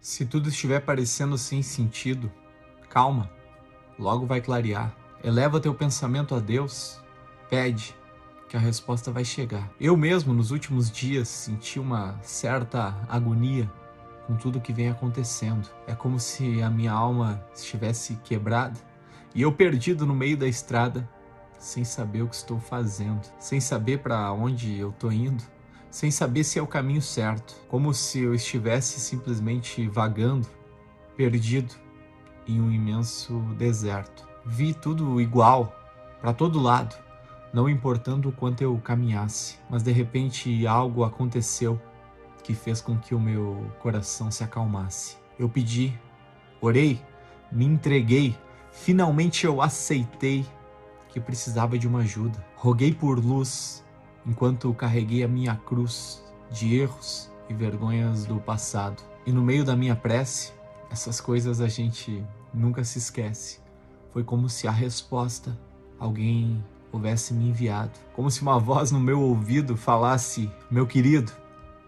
Se tudo estiver parecendo sem sentido, calma, logo vai clarear. Eleva teu pensamento a Deus, pede, que a resposta vai chegar. Eu mesmo, nos últimos dias, senti uma certa agonia com tudo que vem acontecendo. É como se a minha alma estivesse quebrada e eu perdido no meio da estrada, sem saber o que estou fazendo, sem saber para onde eu estou indo sem saber se é o caminho certo, como se eu estivesse simplesmente vagando, perdido em um imenso deserto. Vi tudo igual, para todo lado, não importando o quanto eu caminhasse, mas de repente algo aconteceu que fez com que o meu coração se acalmasse. Eu pedi, orei, me entreguei, finalmente eu aceitei que precisava de uma ajuda. Roguei por luz, enquanto carreguei a minha cruz de erros e vergonhas do passado. E no meio da minha prece, essas coisas a gente nunca se esquece. Foi como se a resposta alguém houvesse me enviado, como se uma voz no meu ouvido falasse: "Meu querido,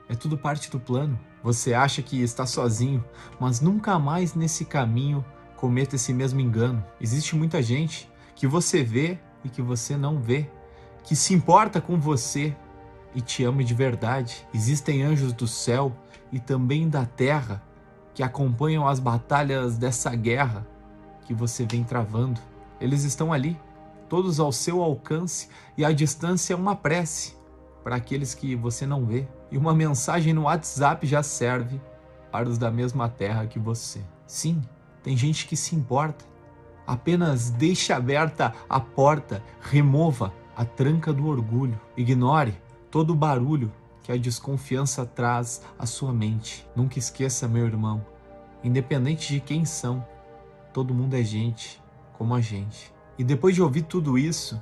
é tudo parte do plano. Você acha que está sozinho, mas nunca mais nesse caminho cometa esse mesmo engano. Existe muita gente que você vê e que você não vê que se importa com você e te ama de verdade. Existem anjos do céu e também da terra que acompanham as batalhas dessa guerra que você vem travando. Eles estão ali, todos ao seu alcance, e a distância é uma prece para aqueles que você não vê. E uma mensagem no WhatsApp já serve para os da mesma terra que você. Sim, tem gente que se importa. Apenas deixe aberta a porta, remova a tranca do orgulho. Ignore todo o barulho que a desconfiança traz à sua mente. Nunca esqueça, meu irmão, independente de quem são, todo mundo é gente como a gente. E depois de ouvir tudo isso,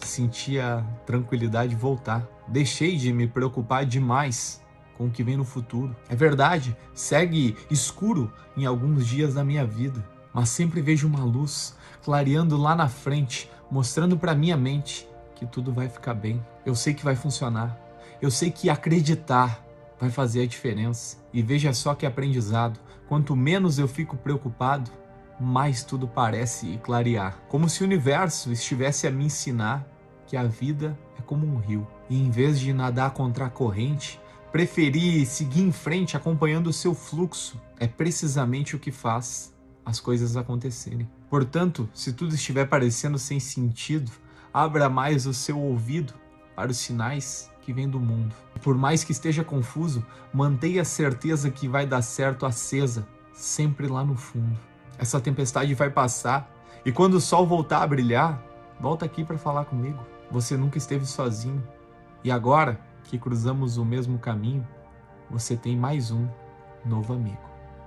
senti a tranquilidade voltar. Deixei de me preocupar demais com o que vem no futuro. É verdade, segue escuro em alguns dias da minha vida, mas sempre vejo uma luz clareando lá na frente, mostrando para minha mente que tudo vai ficar bem. Eu sei que vai funcionar. Eu sei que acreditar vai fazer a diferença. E veja só que aprendizado. Quanto menos eu fico preocupado, mais tudo parece clarear. Como se o universo estivesse a me ensinar que a vida é como um rio. E em vez de nadar contra a corrente, preferir seguir em frente acompanhando o seu fluxo. É precisamente o que faz as coisas acontecerem. Portanto, se tudo estiver parecendo sem sentido, abra mais o seu ouvido para os sinais que vêm do mundo. Por mais que esteja confuso, mantenha a certeza que vai dar certo acesa, sempre lá no fundo. Essa tempestade vai passar e quando o sol voltar a brilhar, volta aqui para falar comigo. Você nunca esteve sozinho. E agora que cruzamos o mesmo caminho, você tem mais um novo amigo.